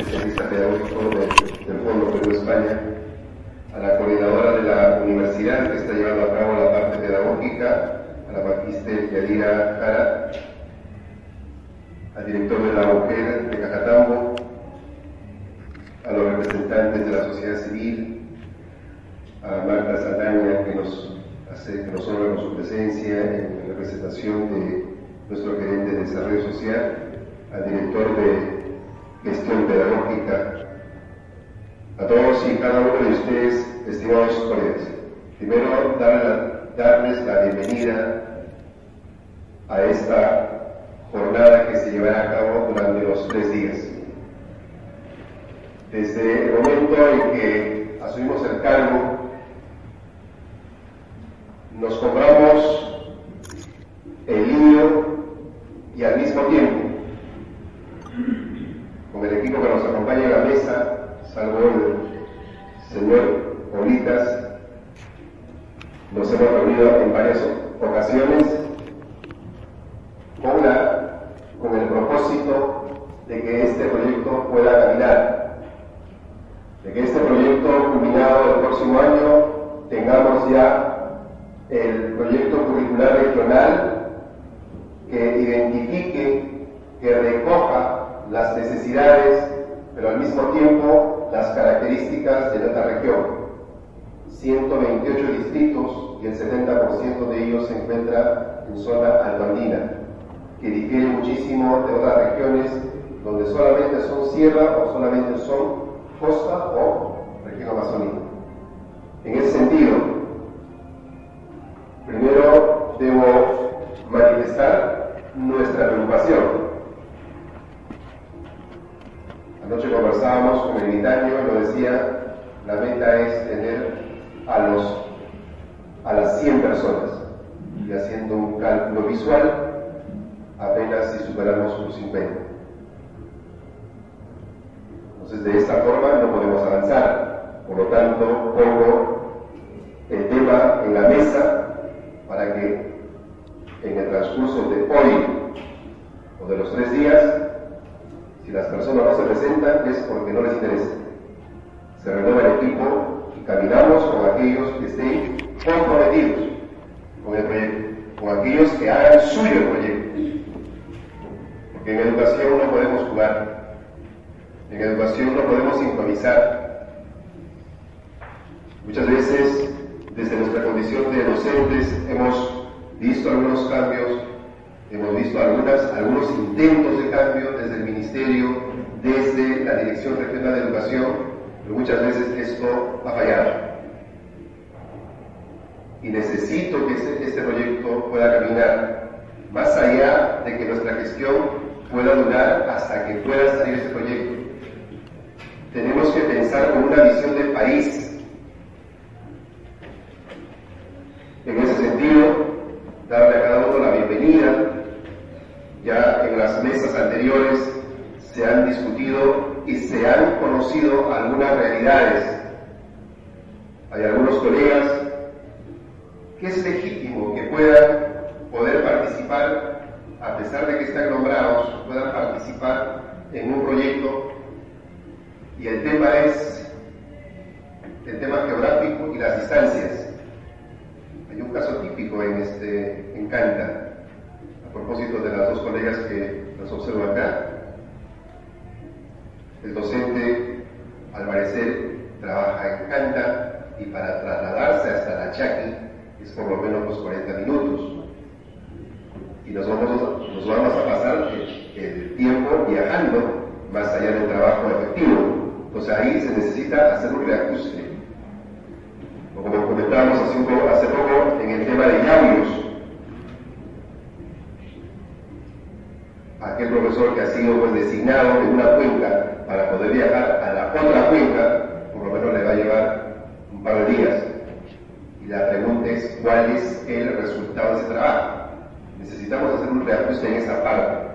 especialista pedagógico del, del Fondo Perú España, a la coordinadora de la universidad que está llevando a cabo la parte pedagógica, a la magíster Yadira Jara, al director de la UGER de Cajatambo, a los representantes de la sociedad civil, a Marta Saldaña que nos, hace, que nos honra con su presencia en representación de nuestro gerente de desarrollo social, al director de gestión pedagógica, a todos y cada uno de ustedes, estimados colegas. Primero, darles la bienvenida a esta jornada que se llevará a cabo durante los tres días. Desde el momento en que asumimos el cargo, nos cobramos proyecto curricular regional que identifique, que recoja las necesidades, pero al mismo tiempo las características de nuestra región. 128 distritos y el 70% de ellos se encuentra en zona altoandina, que difiere muchísimo de otras regiones donde solamente son sierra o solamente son costa o región amazónica. En ese sentido, primero debo manifestar nuestra preocupación Anoche conversábamos con el Itaño y lo decía, la meta es tener a, los, a las 100 personas. Y haciendo un cálculo visual, apenas si superamos los 50. Entonces, de esta forma no podemos avanzar. Por lo tanto, pongo el tema en la mesa para que en el transcurso de hoy o de los tres días si las personas no se presentan es porque no les interesa. Se renueva el equipo y caminamos con aquellos que estén comprometidos con el proyecto, con aquellos que hagan suyo el proyecto. Porque en educación no podemos jugar, en educación no podemos improvisar. Muchas veces, desde nuestra condición de docentes, hemos visto algunos cambios Hemos visto algunas, algunos intentos de cambio desde el Ministerio, desde la Dirección Regional de Educación, pero muchas veces esto ha fallado. Y necesito que este, este proyecto pueda caminar más allá de que nuestra gestión pueda durar hasta que pueda salir este proyecto. Tenemos que pensar con una visión de país. En ese sentido, darle a cada uno la bienvenida, ya en las mesas anteriores se han discutido y se han conocido algunas realidades. Hay algunos colegas que es legítimo que puedan poder participar, a pesar de que están nombrados, puedan participar en un proyecto y el tema es el tema geográfico y las distancias. Hay un caso típico en este en Canta a propósito de las dos colegas que nos observan acá, el docente, al parecer, trabaja en Canta y para trasladarse hasta la Chaqui es por lo menos los 40 minutos. Y nos vamos, nos vamos a pasar el, tiempo viajando más allá del trabajo efectivo. Entonces ahí se necesita hacer un reajuste. Como comentábamos hace, poco en el tema de llavios, aquel profesor que ha sido pues, designado de una cuenca para poder viajar a la otra cuenca, por lo menos le va a llevar un par de días. Y la pregunta es, ¿cuál es el resultado de ese trabajo? Necesitamos hacer un reajuste en esa parte.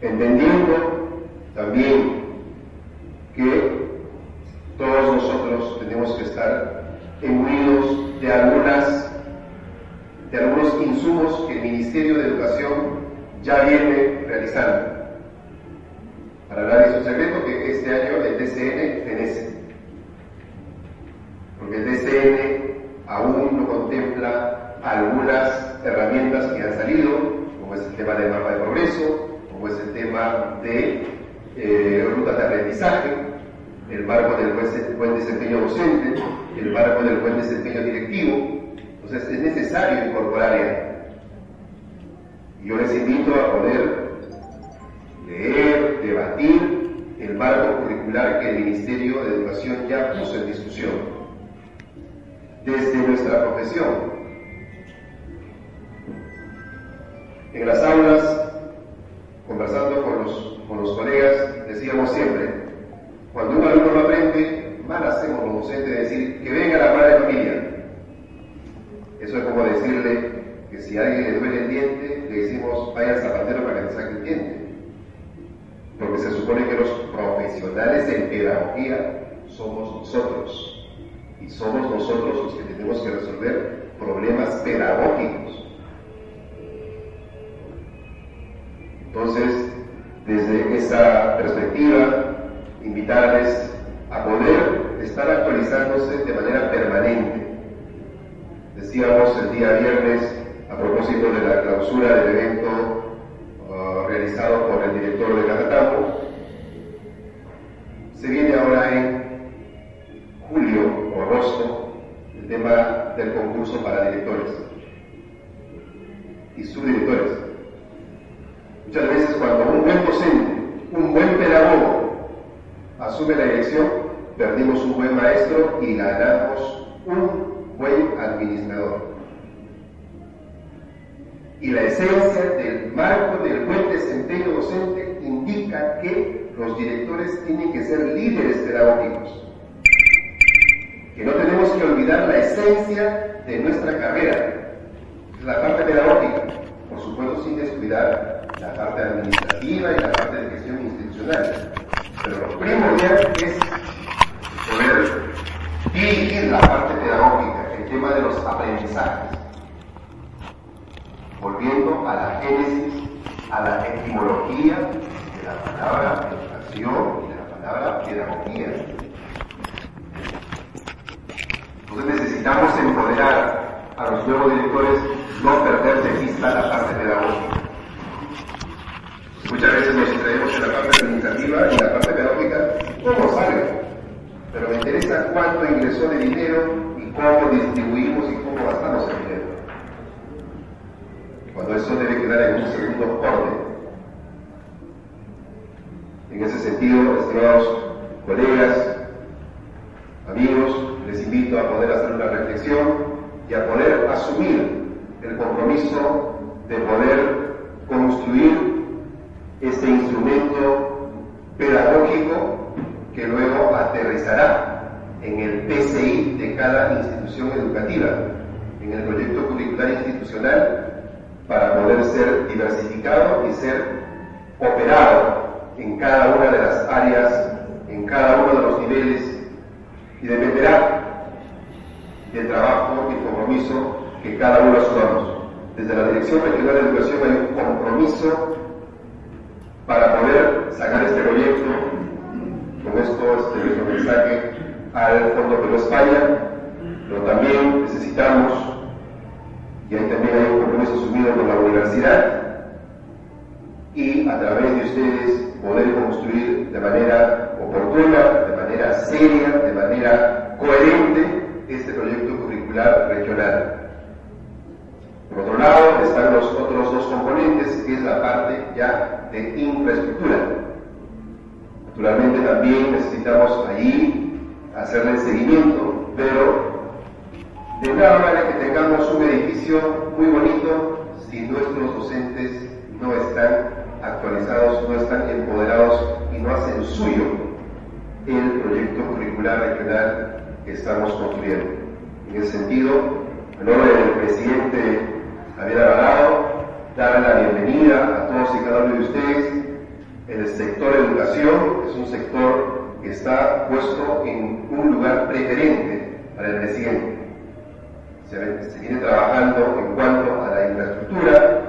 Entendiendo también que todos nosotros tenemos que estar unidos de algunas de algunos insumos que el Ministerio de Educación ya viene realizando. Para hablar de su secreto, que este año el DCN fenece. Porque el DCN aún no contempla algunas herramientas que han salido, como es el tema del mapa de progreso, como es el tema de eh, rutas de aprendizaje, el marco del buen desempeño docente, el marco del buen desempeño directivo. Entonces es necesario incorporar Yo les invito a poder leer, debatir el marco curricular que el Ministerio de Educación ya puso en discusión desde nuestra profesión. En las aulas, conversando con los, con los colegas, decíamos siempre, cuando un alumno no aprende, mal hacemos los docentes decir que venga la madre de familia. Eso es como decirle que si a alguien le duele el diente, le vaya zapatero para que te saque el diente. Porque se supone que los profesionales en pedagogía somos nosotros. Y somos nosotros los que tenemos que resolver problemas pedagógicos. Entonces, desde esa perspectiva, invitarles a poder estar actualizándose de manera permanente. Decíamos el día viernes, a propósito de la clausura del evento pedagógicos. Que no tenemos que olvidar la esencia de nuestra carrera, la parte pedagógica, por supuesto sin descuidar la parte administrativa y la parte de gestión institucional. Pero lo primordial es poder dirigir la parte pedagógica, el tema de los aprendizajes, volviendo a la génesis, a la etimología de la palabra educación palabra pedagogía. Entonces necesitamos empoderar a los nuevos directores, no perder de vista la parte pedagógica. Muchas veces nos distraemos en la parte administrativa y la parte pedagógica, ¿cómo sale? Pero me interesa cuánto ingresó de dinero y cómo distribuimos y cómo gastamos el dinero. Cuando eso debe quedar en un segundo orden. En ese sentido, estimados colegas, amigos, les invito a poder hacer una reflexión y a poder asumir el compromiso de poder construir este instrumento pedagógico que luego aterrizará en el PCI de cada institución educativa, en el proyecto curricular institucional, para poder ser diversificado y ser operado en cada una de las áreas, en cada uno de los niveles, y dependerá del trabajo y compromiso que cada uno asumamos. Desde la Dirección Regional de Educación hay un compromiso para poder sacar este proyecto, con esto este nuestro mensaje al Fondo Perú España, pero también necesitamos, y ahí también hay un compromiso asumido con la universidad, y a través de ustedes poder construir de manera oportuna, de manera seria, de manera coherente este proyecto curricular regional. Por otro lado, están los otros dos componentes, que es la parte ya de infraestructura. Naturalmente también necesitamos allí hacerle el seguimiento, pero de nada vale que tengamos un edificio muy bonito si nuestros docentes no están actualizados, no están empoderados y no hacen suyo el proyecto curricular regional que estamos construyendo. En ese sentido, en nombre del presidente Javier Alvarado, dar la bienvenida a todos y cada uno de ustedes. El sector educación es un sector que está puesto en un lugar preferente para el presidente. Se, se viene trabajando en cuanto a la infraestructura,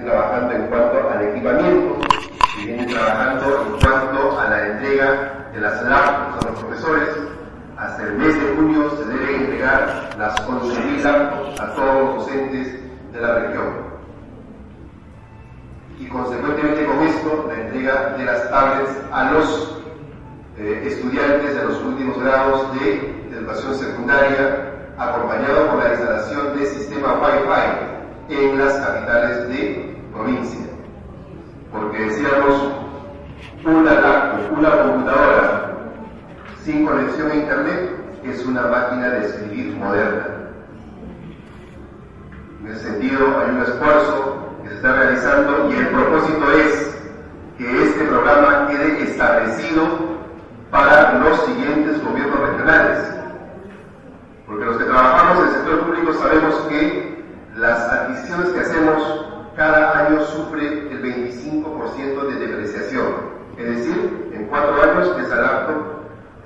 trabajando en cuanto al equipamiento, se viene trabajando en cuanto a la entrega de las laptops a los profesores. Hasta el mes de junio se debe entregar las 11.000 laptops a todos los docentes de la región y consecuentemente con esto la entrega de las tablets a los eh, estudiantes de los últimos grados de educación secundaria, acompañado por la instalación de sistema Wi-Fi en las capitales de Porque decíamos, una laptop, una computadora sin conexión a Internet es una máquina de escribir moderna. En ese sentido, hay un esfuerzo que se está realizando y el propósito es que este programa quede establecido para los siguientes gobiernos regionales. Porque los que trabajamos en el sector público sabemos que las adquisiciones que hacemos cada año sufre el 25% de depreciación. Es decir, en cuatro años ese laptop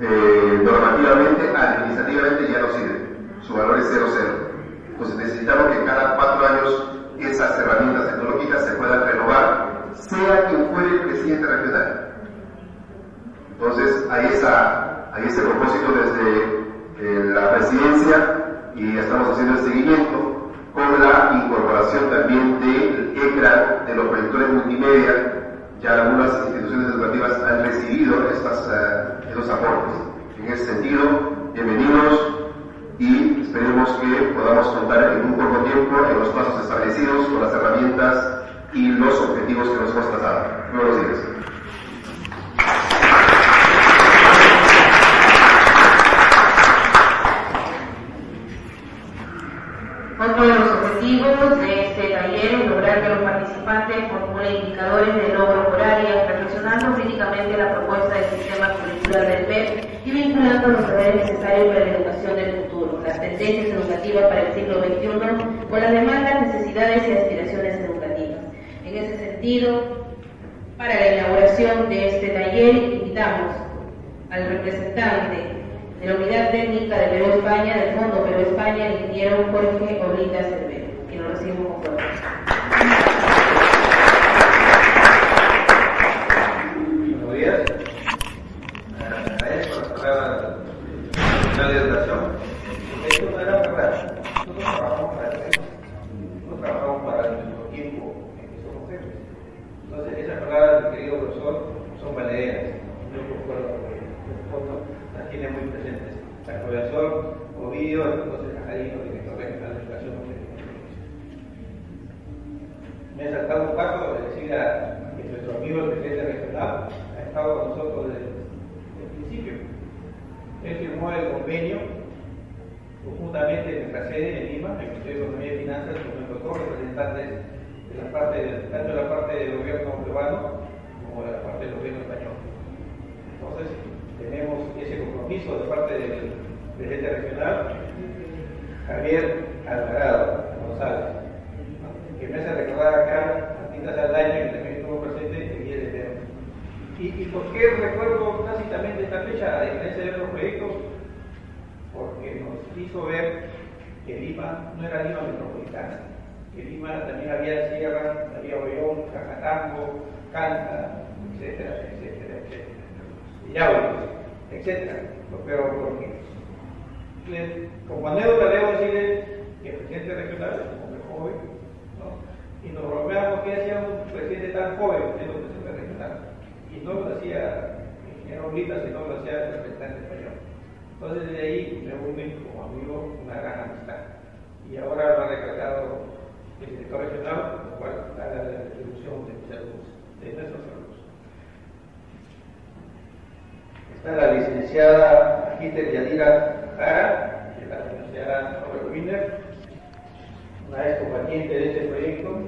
eh, normativamente, administrativamente ya no sirve. Su valor es 0,0. Entonces necesitamos que cada cuatro años esas herramientas tecnológicas se puedan renovar, sea quien fuere el presidente regional. Entonces, hay, esa, hay ese propósito desde eh, la presidencia y estamos haciendo el seguimiento con la incorporación también del ECRA, de los proyectores multimedia. Ya algunas instituciones educativas han recibido estas, uh, aportes. En ese sentido, bienvenidos y esperemos que podamos contar en un corto tiempo en los pasos establecidos con las herramientas y los objetivos que nos hemos trazado. Otro de los objetivos de este taller es lograr que los participantes formulen indicadores de logro por área, reflexionando críticamente la propuesta del sistema curricular del PEP y saberes necesarios para la educación del futuro, las tendencias educativas para el siglo XXI con las demandas, necesidades y aspiraciones educativas. En ese sentido, para la inauguración de este taller invitamos al representante de la Unidad Técnica de Perú España, del Fondo Perú España, el ingeniero Jorge Oblita Cervero, que lo recibimos con fuerza. Buenos días. Agradezco las palabras de la educación. Esto es una gran verdad. Nosotros trabajamos para el no trabajamos para nuestro tiempo en que somos jefes. Entonces, esas palabras del querido profesor son valederas. Yo concuerdo con las tiene muy presentes. El profesor Ovidio, entonces Cajarino, director de educación. Me ha saltado un paso de decir a nuestro amigo el presidente regional ha estado con nosotros desde el principio. Él firmó el convenio conjuntamente en nuestra sede en Lima, el Ministerio de Economía y Finanzas, con nuestros dos representantes la parte, tanto la parte del gobierno peruano como la parte del gobierno español. Entonces, tenemos ese compromiso de parte del presidente regional, Javier Alvarado González, que me hace recordar acá a Tita Saldaña, que también estuvo presente el 10 de enero. ¿Y, ¿Y por qué recuerdo tácitamente esta fecha, a diferencia de otros proyectos? Porque nos hizo ver que Lima no era Lima metropolitana, que Lima también había Sierra, había Ollón, Cajatambo, Canta, etcétera, etcétera, etcétera. Yauli, etcétera. Pero porque, como anécdota debo decirle que el presidente regional es un hombre joven, ¿no? y nos bromeamos que hacía un presidente tan joven siendo presidente regional. Y no lo hacía el ingeniero Blita, sino lo hacía el representante español. Entonces desde ahí me une como amigo una gran amistad. Y ahora lo ha recargado el director regional, lo cual haga la distribución de mis de nuestros alumnos. Está la licenciada Agiter Yadira Jara, de la Universidad Robert Wiener, una ex combatiente de este proyecto,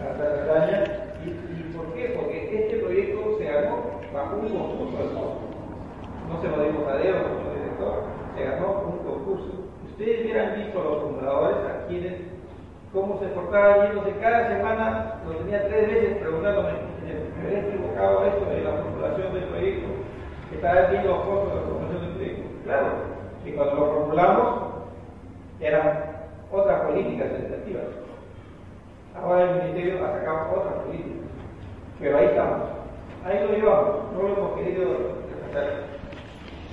hasta Bretaña. ¿Y, ¿Y por qué? Porque este proyecto se ganó bajo un concurso. No se lo dimos a Deo como director, se ganó un concurso. Ustedes hubieran visto a los fundadores a quienes cómo se portaba yéndose cada semana, lo tenía tres veces preguntándome, me había equivocado esto de la formulación del proyecto, que estaba haciendo cosas de la formulación del proyecto. Claro, y cuando lo formulamos, eran otras políticas educativas. Ahora el Ministerio ha sacado otras políticas. Pero ahí estamos. Ahí lo llevamos. No lo hemos querido resaltar.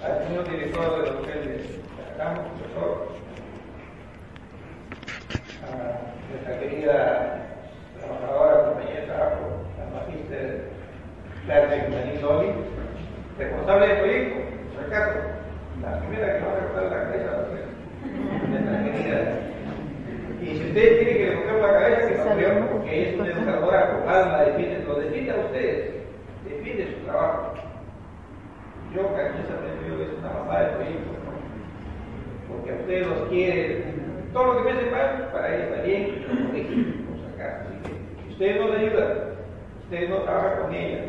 Al señor director de los hoteles acá, profesor, a nuestra querida trabajadora, compañera de trabajo, la magíster Claire Manín Loli, responsable del proyecto, por acaso, la primera que va a cortar la cabeza nuestra querida. Y si ustedes tienen que le la cabeza, que no creo, porque es una educadora con alma, defiende, lo defiende a ustedes, defiende su trabajo. Yo cariñosamente digo que es una mamá del proyecto, ¿no? porque a ustedes los quiere, todo lo que me hace mal, para ella está bien, lo corregimos acá. Así que ustedes no le ayudan, ustedes no trabajan con ella.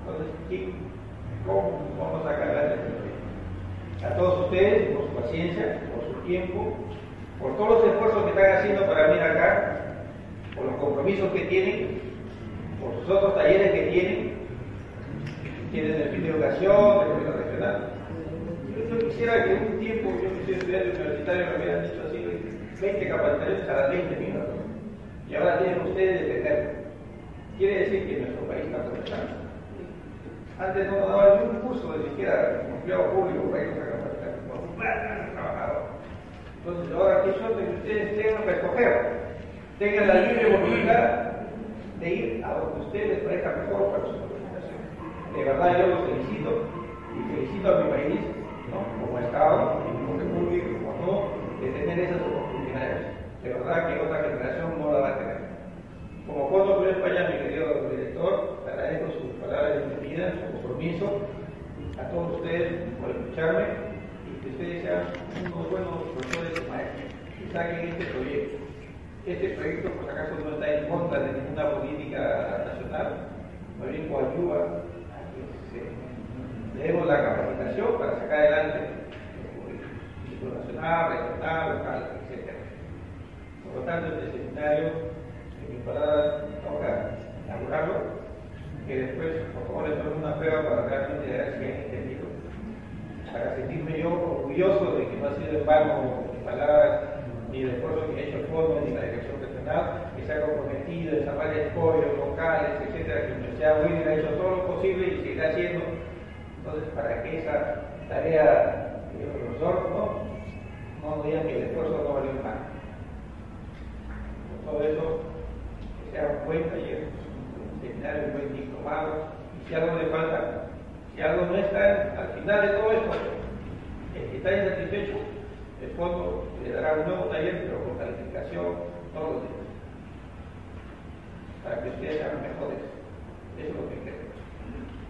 Entonces, ¿cómo vamos a proyecto? A todos ustedes, por su paciencia, por su tiempo, por todos los esfuerzos que están haciendo para venir acá, por los compromisos que tienen, por sus otros talleres que tienen, tienen el fin de educación, el gobierno regional. Yo, quisiera que un tiempo, yo que soy estudiante universitario, me hubieran dicho 20 capacitaciones a las 20 minutos. Y ahora tienen ustedes de tener. Quiere decir que nuestro país está progresando. Antes no nos daban ni un curso, ni siquiera empleado público para irnos a capacitar. Entonces, ahora suerte que ustedes tengan que escoger, tengan la libre voluntad de ir a donde ustedes les parezca mejor para su capacitación. De verdad, yo los felicito y felicito a mi país, como Estado, como República, como no, de tener esas oportunidades. De verdad que otra generación no la va a tener. Como Fondo Club España, mi querido director, agradezco sus palabras de bienvenida, su compromiso, a todos ustedes por escucharme y que ustedes sean unos buenos profesores maestros y saquen este proyecto. Este proyecto, por acaso, no está en contra de ninguna política nacional, más bien coadyuva a que se, demos la capacitación para sacar adelante el ciclo nacional, regional, local, etc. Por lo tanto, este seminario, en mi palabra, toca inaugurarlo, que después, por favor, les doy una prueba para realmente ver si han entendido, para sentirme yo orgulloso de que no ha sido en vano mis palabras ni el esfuerzo que ha hecho el fondo ni la dirección regional, que se ha comprometido en desarrollar escollos locales, etcétera, que la Universidad William ha hecho todo lo posible y seguirá haciendo. Entonces, para que esa tarea, señor profesor, no, no digan que el esfuerzo no valió nada. Por todo eso, que sea un buen taller, un seminario, un buen diplomado, y si algo le falta, si algo no está al final de todo esto, el que está insatisfecho, el fondo le dará un nuevo taller, pero con calificación todos los días. Para que ustedes sean mejores. Eso es lo que creo.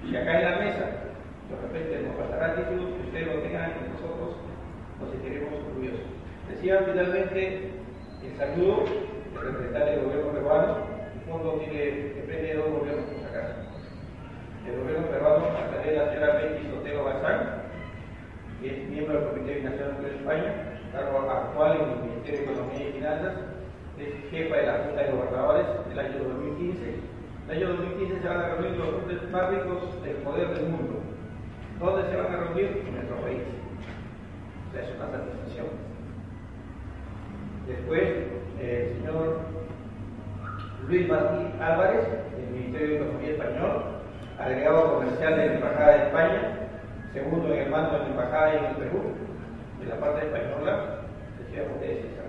Y acá en la mesa, de repente nos pasará títulos que ustedes lo tengan y nosotros nos sentiremos orgullosos. Decía finalmente el saludo del representante del gobierno peruano. El fondo tiene, depende de dos gobiernos por si. El gobierno peruano, a través de la señora Betty Sotelo Bazán, que es miembro del Comité Nacional de España, cargo actual en el Ministerio de Economía y Finanzas, es jefa de la Junta de Gobernadores del año 2015. El año 2015 se van a reunir los hombres más ricos del poder del mundo. ¿Dónde se van a reunir? En nuestro país. O sea, es una satisfacción. Después, el señor Luis Martín Álvarez, del Ministerio de Economía Español, agregado comercial de la Embajada de España, segundo en el mando de la Embajada en el Perú, de la parte española, decía ustedes César.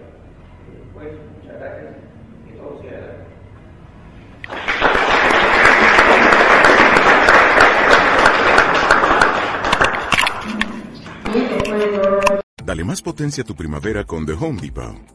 Pues, muchas gracias y todo siga adelante. Dale más potencia a tu primavera con The Home Depot.